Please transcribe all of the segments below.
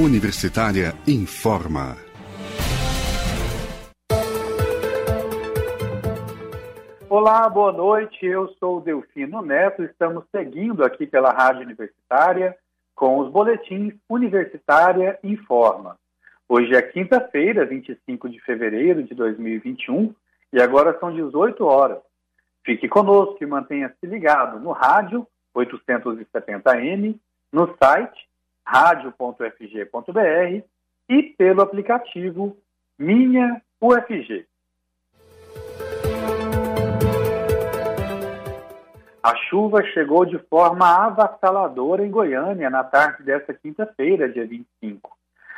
Universitária informa. Olá, boa noite. Eu sou o Delfino Neto. Estamos seguindo aqui pela Rádio Universitária com os boletins Universitária Informa. Hoje é quinta-feira, 25 de fevereiro de 2021 e agora são 18 horas. Fique conosco e mantenha-se ligado no rádio 870M, no site radio.fg.br e pelo aplicativo Minha UFG. A chuva chegou de forma avassaladora em Goiânia na tarde desta quinta-feira, dia 25.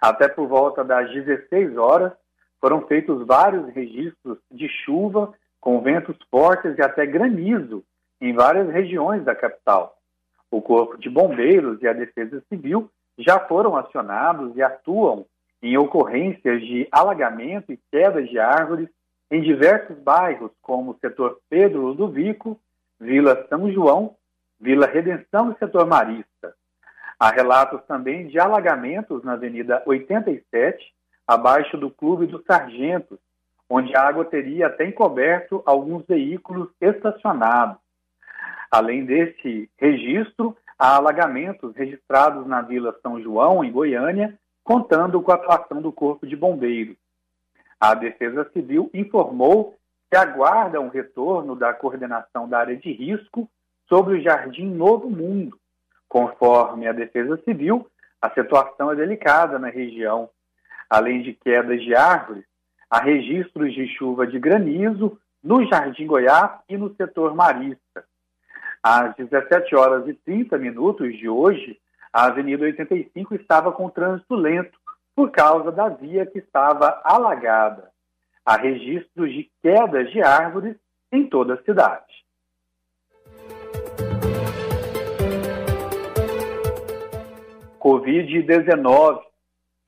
Até por volta das 16 horas, foram feitos vários registros de chuva com ventos fortes e até granizo em várias regiões da capital. O Corpo de Bombeiros e a Defesa Civil já foram acionados e atuam em ocorrências de alagamento e quedas de árvores em diversos bairros, como o setor Pedro Ludovico, Vila São João, Vila Redenção e setor Marista. Há relatos também de alagamentos na Avenida 87, abaixo do Clube dos Sargentos, onde a água teria até encoberto alguns veículos estacionados. Além desse registro, há alagamentos registrados na Vila São João, em Goiânia, contando com a atuação do Corpo de Bombeiros. A Defesa Civil informou que aguarda um retorno da coordenação da área de risco sobre o Jardim Novo Mundo. Conforme a Defesa Civil, a situação é delicada na região. Além de quedas de árvores, há registros de chuva de granizo no Jardim Goiás e no setor marista. Às 17 horas e 30 minutos de hoje, a Avenida 85 estava com trânsito lento por causa da via que estava alagada. Há registros de quedas de árvores em toda a cidade. Covid-19.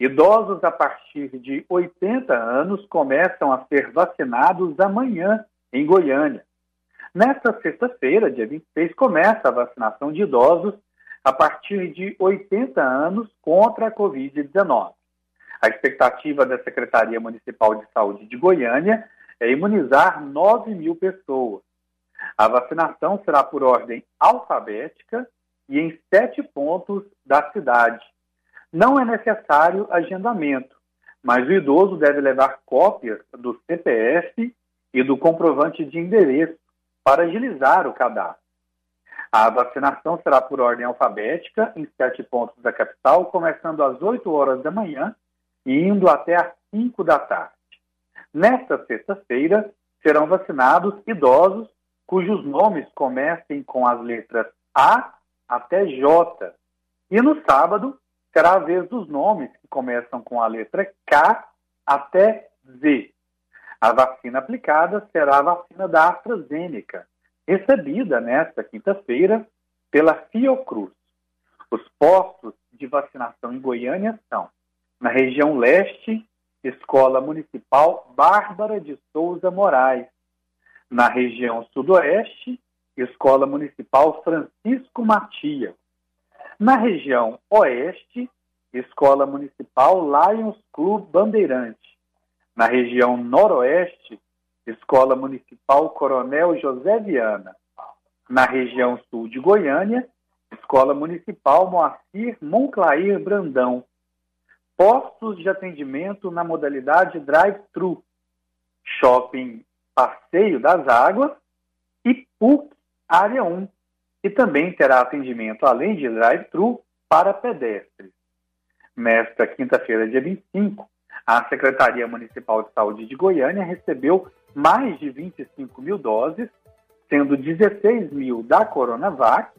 Idosos a partir de 80 anos começam a ser vacinados amanhã em Goiânia. Nesta sexta-feira, dia 26, começa a vacinação de idosos a partir de 80 anos contra a Covid-19. A expectativa da Secretaria Municipal de Saúde de Goiânia é imunizar 9 mil pessoas. A vacinação será por ordem alfabética e em sete pontos da cidade. Não é necessário agendamento, mas o idoso deve levar cópias do CPF e do comprovante de endereço para agilizar o cadastro. A vacinação será por ordem alfabética em sete pontos da capital, começando às 8 horas da manhã e indo até às 5 da tarde. Nesta sexta-feira, serão vacinados idosos cujos nomes comecem com as letras A até J. E no sábado, será a vez dos nomes que começam com a letra K até Z. A vacina aplicada será a vacina da AstraZeneca, recebida nesta quinta-feira pela Fiocruz. Os postos de vacinação em Goiânia são, na região leste, Escola Municipal Bárbara de Souza Moraes, na região sudoeste, Escola Municipal Francisco Matias. Na região oeste, Escola Municipal Lions Club Bandeirante. Na região noroeste, Escola Municipal Coronel José Viana. Na região sul de Goiânia, Escola Municipal Moacir Monclair Brandão. Postos de atendimento na modalidade drive-thru. Shopping Passeio das Águas e PUC área 1, e também terá atendimento, além de drive-thru, para pedestres. Nesta quinta-feira, dia 25, a Secretaria Municipal de Saúde de Goiânia recebeu mais de 25 mil doses, sendo 16 mil da Coronavac,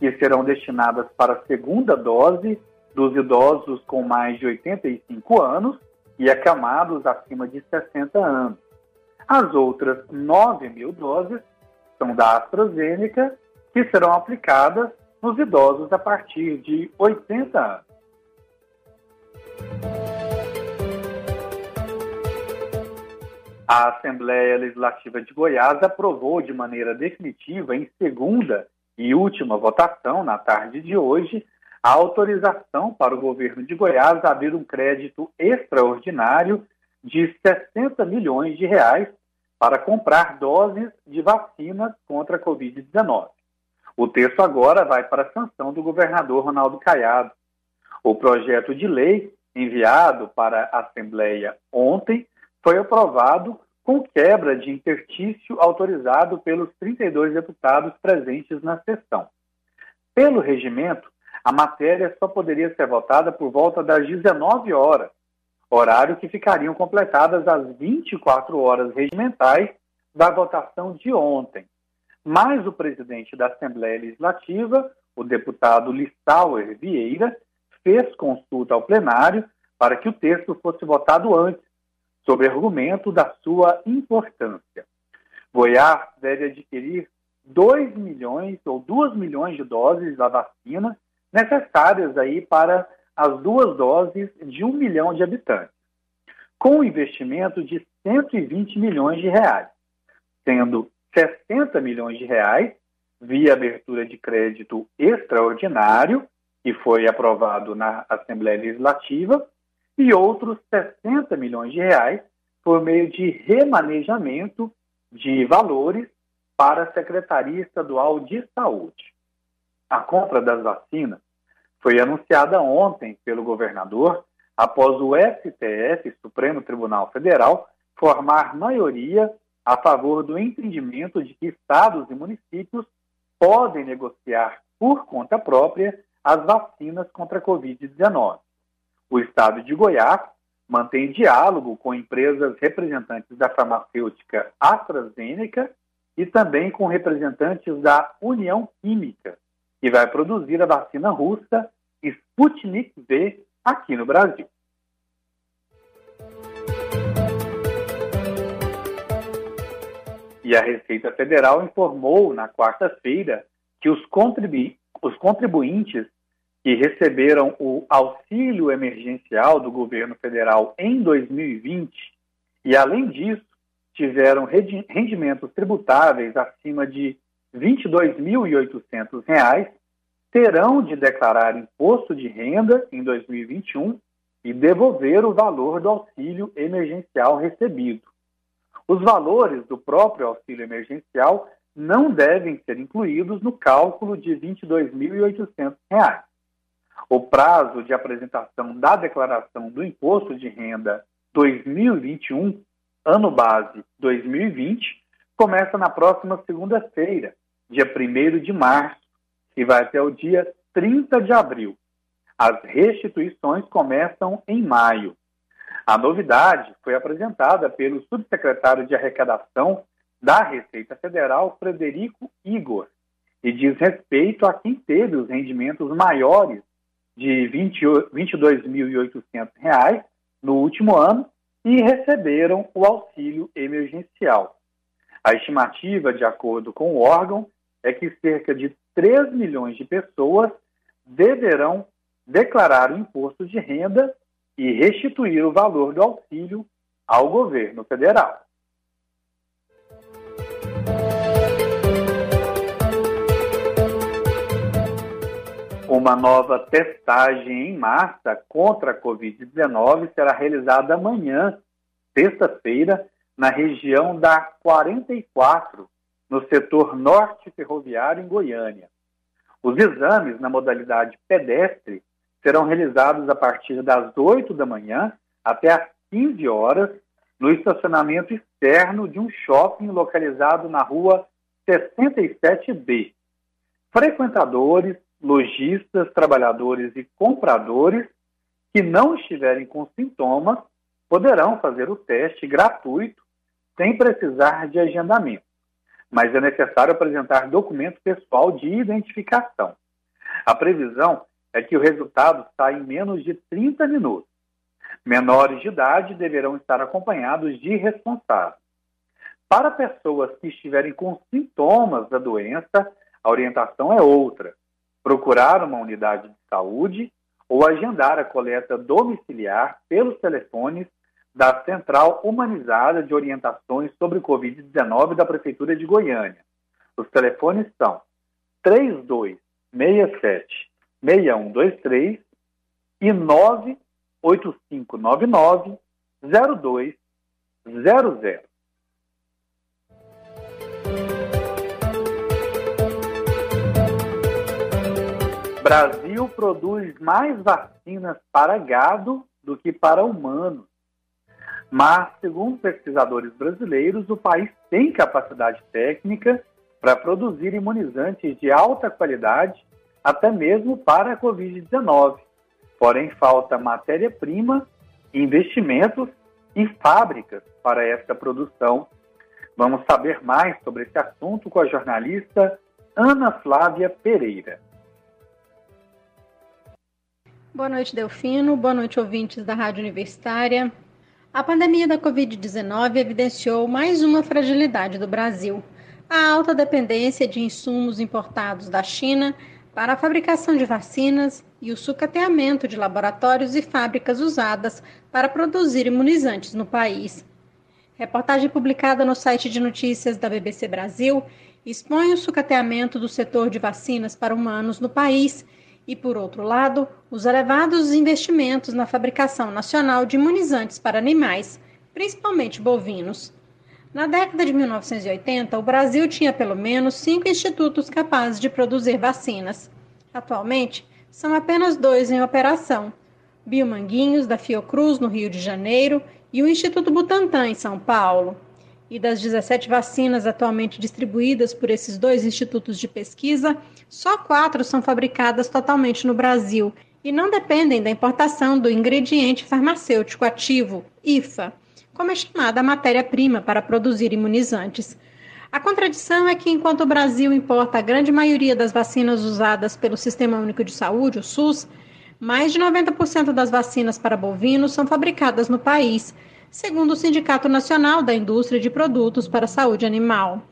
que serão destinadas para a segunda dose dos idosos com mais de 85 anos e acamados acima de 60 anos. As outras 9 mil doses são da AstraZeneca, que serão aplicadas nos idosos a partir de 80 anos. A Assembleia Legislativa de Goiás aprovou de maneira definitiva, em segunda e última votação, na tarde de hoje, a autorização para o governo de Goiás abrir um crédito extraordinário de 60 milhões de reais para comprar doses de vacinas contra a Covid-19. O texto agora vai para a sanção do governador Ronaldo Caiado. O projeto de lei enviado para a Assembleia ontem foi aprovado com quebra de interstício autorizado pelos 32 deputados presentes na sessão. Pelo regimento, a matéria só poderia ser votada por volta das 19 horas, horário que ficariam completadas as 24 horas regimentais da votação de ontem. Mas o presidente da Assembleia Legislativa, o deputado Lissauer Vieira, fez consulta ao plenário para que o texto fosse votado antes, sob argumento da sua importância. Goiás deve adquirir 2 milhões ou 2 milhões de doses da vacina necessárias aí para as duas doses de um milhão de habitantes, com um investimento de 120 milhões de reais, sendo 60 milhões de reais via abertura de crédito extraordinário, que foi aprovado na Assembleia Legislativa, e outros 60 milhões de reais por meio de remanejamento de valores para a Secretaria Estadual de Saúde. A compra das vacinas foi anunciada ontem pelo governador após o STF, Supremo Tribunal Federal, formar maioria a favor do entendimento de que estados e municípios podem negociar por conta própria as vacinas contra a Covid-19. O estado de Goiás mantém diálogo com empresas representantes da farmacêutica AstraZeneca e também com representantes da União Química, que vai produzir a vacina russa Sputnik V aqui no Brasil. E a Receita Federal informou na quarta-feira que os, contribu os contribuintes que receberam o auxílio emergencial do governo federal em 2020 e, além disso, tiveram rendimentos tributáveis acima de R$ 22.800, terão de declarar imposto de renda em 2021 e devolver o valor do auxílio emergencial recebido. Os valores do próprio auxílio emergencial não devem ser incluídos no cálculo de R$ 22.800. O prazo de apresentação da declaração do imposto de renda 2021, ano base 2020, começa na próxima segunda-feira, dia 1 de março, e vai até o dia 30 de abril. As restituições começam em maio. A novidade foi apresentada pelo subsecretário de Arrecadação da Receita Federal, Frederico Igor, e diz respeito a quem teve os rendimentos maiores de R$ 22.800 no último ano e receberam o auxílio emergencial. A estimativa, de acordo com o órgão, é que cerca de 3 milhões de pessoas deverão declarar o imposto de renda e restituir o valor do auxílio ao governo federal. Uma nova testagem em massa contra a Covid-19 será realizada amanhã, sexta-feira, na região da 44, no setor norte ferroviário em Goiânia. Os exames na modalidade pedestre serão realizados a partir das 8 da manhã até às 15 horas no estacionamento externo de um shopping localizado na rua 67B. Frequentadores lojistas, trabalhadores e compradores que não estiverem com sintomas poderão fazer o teste gratuito sem precisar de agendamento, mas é necessário apresentar documento pessoal de identificação. A previsão é que o resultado saia em menos de 30 minutos. Menores de idade deverão estar acompanhados de responsáveis. Para pessoas que estiverem com sintomas da doença, a orientação é outra procurar uma unidade de saúde ou agendar a coleta domiciliar pelos telefones da Central Humanizada de Orientações sobre Covid-19 da Prefeitura de Goiânia. Os telefones são 3267 6123 e 98599 0200. Brasil produz mais vacinas para gado do que para humanos. Mas, segundo pesquisadores brasileiros, o país tem capacidade técnica para produzir imunizantes de alta qualidade, até mesmo para a Covid-19. Porém, falta matéria-prima, investimentos e fábricas para esta produção. Vamos saber mais sobre esse assunto com a jornalista Ana Flávia Pereira. Boa noite, Delfino. Boa noite, ouvintes da Rádio Universitária. A pandemia da Covid-19 evidenciou mais uma fragilidade do Brasil: a alta dependência de insumos importados da China para a fabricação de vacinas e o sucateamento de laboratórios e fábricas usadas para produzir imunizantes no país. Reportagem publicada no site de notícias da BBC Brasil expõe o sucateamento do setor de vacinas para humanos no país e, por outro lado, os elevados investimentos na fabricação nacional de imunizantes para animais, principalmente bovinos. Na década de 1980, o Brasil tinha pelo menos cinco institutos capazes de produzir vacinas. Atualmente, são apenas dois em operação: Biomanguinhos, da Fiocruz, no Rio de Janeiro, e o Instituto Butantan, em São Paulo. E das 17 vacinas atualmente distribuídas por esses dois institutos de pesquisa, só quatro são fabricadas totalmente no Brasil e não dependem da importação do ingrediente farmacêutico ativo, IFA, como é chamada a matéria-prima para produzir imunizantes. A contradição é que, enquanto o Brasil importa a grande maioria das vacinas usadas pelo Sistema Único de Saúde, o SUS, mais de 90% das vacinas para bovinos são fabricadas no país segundo o Sindicato Nacional da Indústria de Produtos para a Saúde Animal.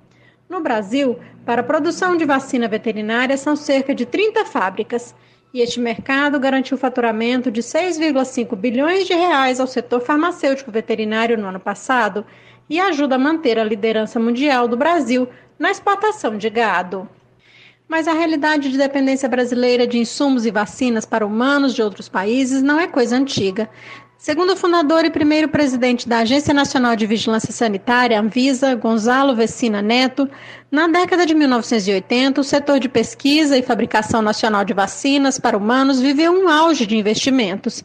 No Brasil, para a produção de vacina veterinária são cerca de 30 fábricas, e este mercado garantiu faturamento de 6,5 bilhões de reais ao setor farmacêutico veterinário no ano passado e ajuda a manter a liderança mundial do Brasil na exportação de gado. Mas a realidade de dependência brasileira de insumos e vacinas para humanos de outros países não é coisa antiga. Segundo o fundador e primeiro presidente da Agência Nacional de Vigilância Sanitária, Anvisa, Gonzalo Vecina Neto, na década de 1980, o setor de pesquisa e fabricação nacional de vacinas para humanos viveu um auge de investimentos.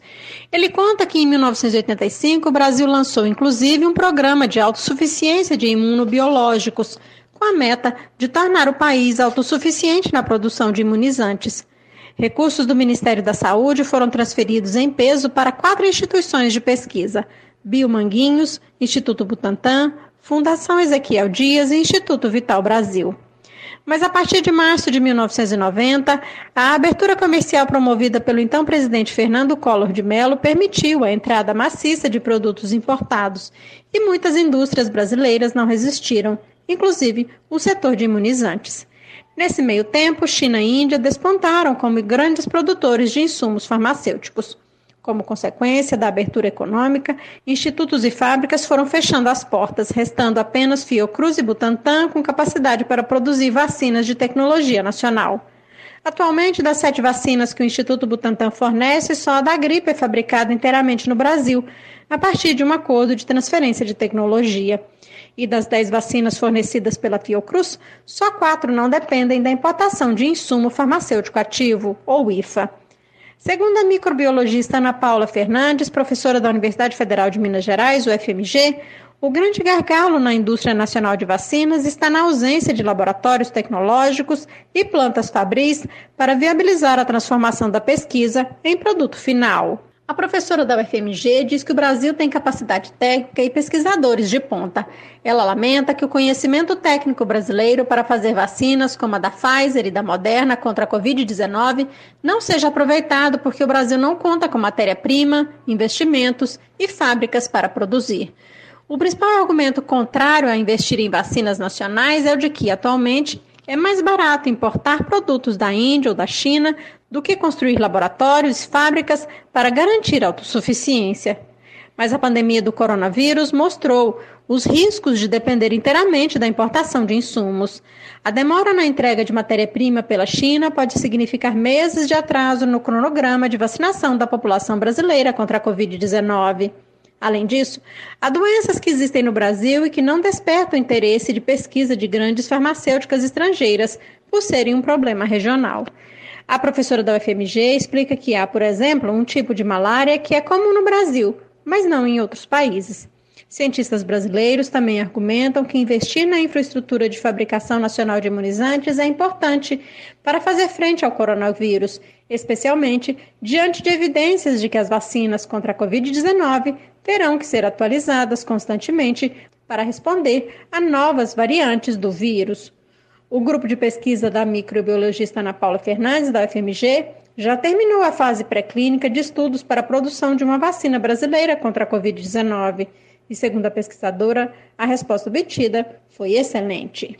Ele conta que em 1985 o Brasil lançou inclusive um programa de autossuficiência de imunobiológicos, com a meta de tornar o país autossuficiente na produção de imunizantes. Recursos do Ministério da Saúde foram transferidos em peso para quatro instituições de pesquisa: Biomanguinhos, Instituto Butantan, Fundação Ezequiel Dias e Instituto Vital Brasil. Mas a partir de março de 1990, a abertura comercial promovida pelo então presidente Fernando Collor de Mello permitiu a entrada maciça de produtos importados e muitas indústrias brasileiras não resistiram, inclusive o setor de imunizantes. Nesse meio tempo, China e Índia despontaram como grandes produtores de insumos farmacêuticos. Como consequência da abertura econômica, institutos e fábricas foram fechando as portas, restando apenas Fiocruz e Butantan com capacidade para produzir vacinas de tecnologia nacional. Atualmente, das sete vacinas que o Instituto Butantan fornece, só a da gripe é fabricada inteiramente no Brasil, a partir de um acordo de transferência de tecnologia. E das 10 vacinas fornecidas pela Fiocruz, só quatro não dependem da importação de insumo farmacêutico ativo, ou IFA. Segundo a microbiologista Ana Paula Fernandes, professora da Universidade Federal de Minas Gerais, UFMG, o grande gargalo na indústria nacional de vacinas está na ausência de laboratórios tecnológicos e plantas fabris para viabilizar a transformação da pesquisa em produto final. A professora da UFMG diz que o Brasil tem capacidade técnica e pesquisadores de ponta. Ela lamenta que o conhecimento técnico brasileiro para fazer vacinas como a da Pfizer e da Moderna contra a Covid-19 não seja aproveitado porque o Brasil não conta com matéria-prima, investimentos e fábricas para produzir. O principal argumento contrário a investir em vacinas nacionais é o de que, atualmente, é mais barato importar produtos da Índia ou da China do que construir laboratórios e fábricas para garantir autossuficiência. Mas a pandemia do coronavírus mostrou os riscos de depender inteiramente da importação de insumos. A demora na entrega de matéria-prima pela China pode significar meses de atraso no cronograma de vacinação da população brasileira contra a Covid-19. Além disso, há doenças que existem no Brasil e que não despertam interesse de pesquisa de grandes farmacêuticas estrangeiras, por serem um problema regional. A professora da UFMG explica que há, por exemplo, um tipo de malária que é comum no Brasil, mas não em outros países. Cientistas brasileiros também argumentam que investir na infraestrutura de fabricação nacional de imunizantes é importante para fazer frente ao coronavírus, especialmente diante de evidências de que as vacinas contra a Covid-19 terão que ser atualizadas constantemente para responder a novas variantes do vírus. O grupo de pesquisa da microbiologista Ana Paula Fernandes, da UFMG, já terminou a fase pré-clínica de estudos para a produção de uma vacina brasileira contra a Covid-19. E, segundo a pesquisadora, a resposta obtida foi excelente.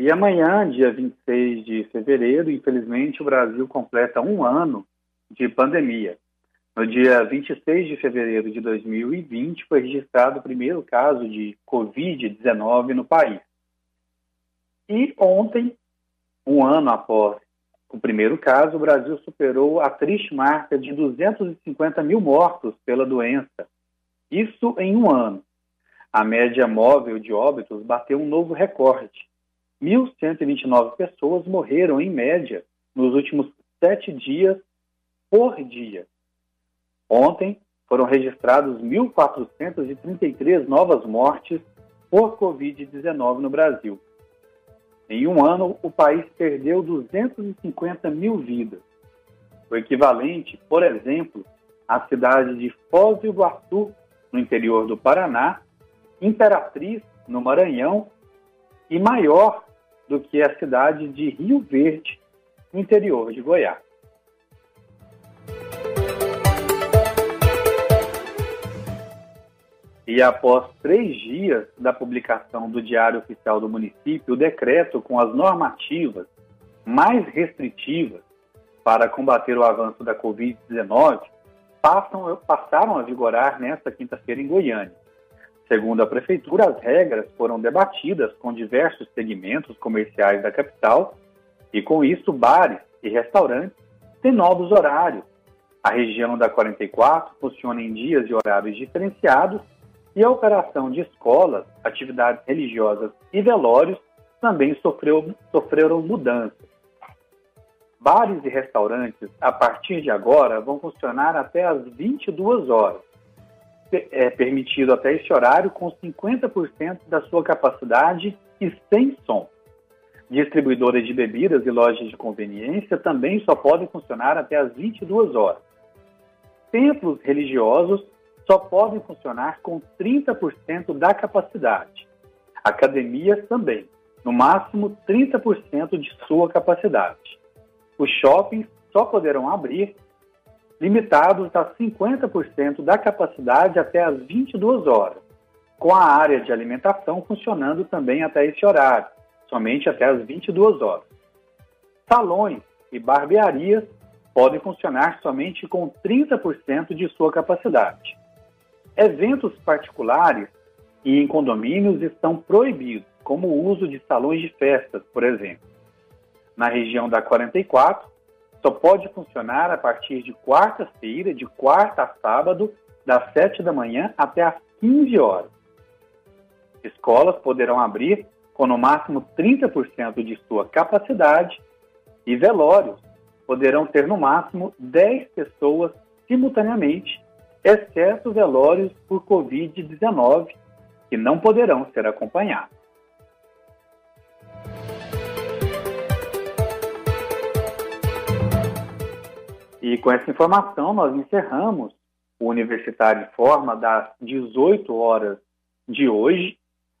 E amanhã, dia 26 de fevereiro, infelizmente, o Brasil completa um ano de pandemia. No dia 26 de fevereiro de 2020, foi registrado o primeiro caso de Covid-19 no país. E ontem, um ano após o primeiro caso, o Brasil superou a triste marca de 250 mil mortos pela doença. Isso em um ano. A média móvel de óbitos bateu um novo recorde 1.129 pessoas morreram, em média, nos últimos sete dias por dia. Ontem, foram registrados 1.433 novas mortes por Covid-19 no Brasil. Em um ano, o país perdeu 250 mil vidas, o equivalente, por exemplo, à cidade de Foz do Iguaçu, no interior do Paraná, Imperatriz, no Maranhão, e maior do que a cidade de Rio Verde, no interior de Goiás. E após três dias da publicação do Diário Oficial do Município, o decreto com as normativas mais restritivas para combater o avanço da Covid-19 passaram a vigorar nesta quinta-feira em Goiânia. Segundo a Prefeitura, as regras foram debatidas com diversos segmentos comerciais da capital e, com isso, bares e restaurantes têm novos horários. A região da 44 funciona em dias e horários diferenciados e a operação de escolas, atividades religiosas e velórios também sofreu, sofreram mudanças. Bares e restaurantes, a partir de agora, vão funcionar até às 22 horas é permitido até esse horário com 50% da sua capacidade e sem som. Distribuidoras de bebidas e lojas de conveniência também só podem funcionar até às 22 horas. Templos religiosos só podem funcionar com 30% da capacidade. Academias também, no máximo 30% de sua capacidade. Os shoppings só poderão abrir limitados a 50% da capacidade até as 22 horas, com a área de alimentação funcionando também até esse horário, somente até as 22 horas. Salões e barbearias podem funcionar somente com 30% de sua capacidade. Eventos particulares e em condomínios estão proibidos, como o uso de salões de festas, por exemplo. Na região da 44, só pode funcionar a partir de quarta-feira, de quarta a sábado, das 7 da manhã até às 15 horas. Escolas poderão abrir com no máximo 30% de sua capacidade e velórios poderão ter no máximo 10 pessoas simultaneamente, exceto velórios por Covid-19, que não poderão ser acompanhados. E com essa informação, nós encerramos o Universitário em Forma das 18 horas de hoje.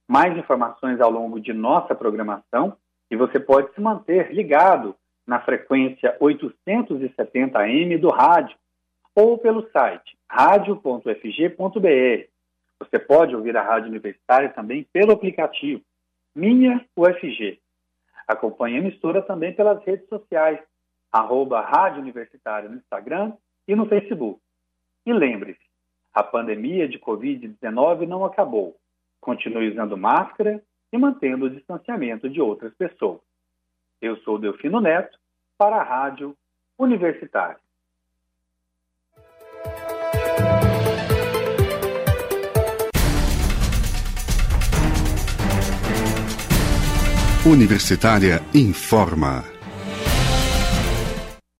Mais informações ao longo de nossa programação e você pode se manter ligado na frequência 870M do rádio ou pelo site radio.fg.br. Você pode ouvir a Rádio Universitária também pelo aplicativo Minha UFG. Acompanhe a emissora também pelas redes sociais arroba Rádio Universitária no Instagram e no Facebook. E lembre-se, a pandemia de Covid-19 não acabou. Continue usando máscara e mantendo o distanciamento de outras pessoas. Eu sou Delfino Neto, para a Rádio Universitária. Universitária informa.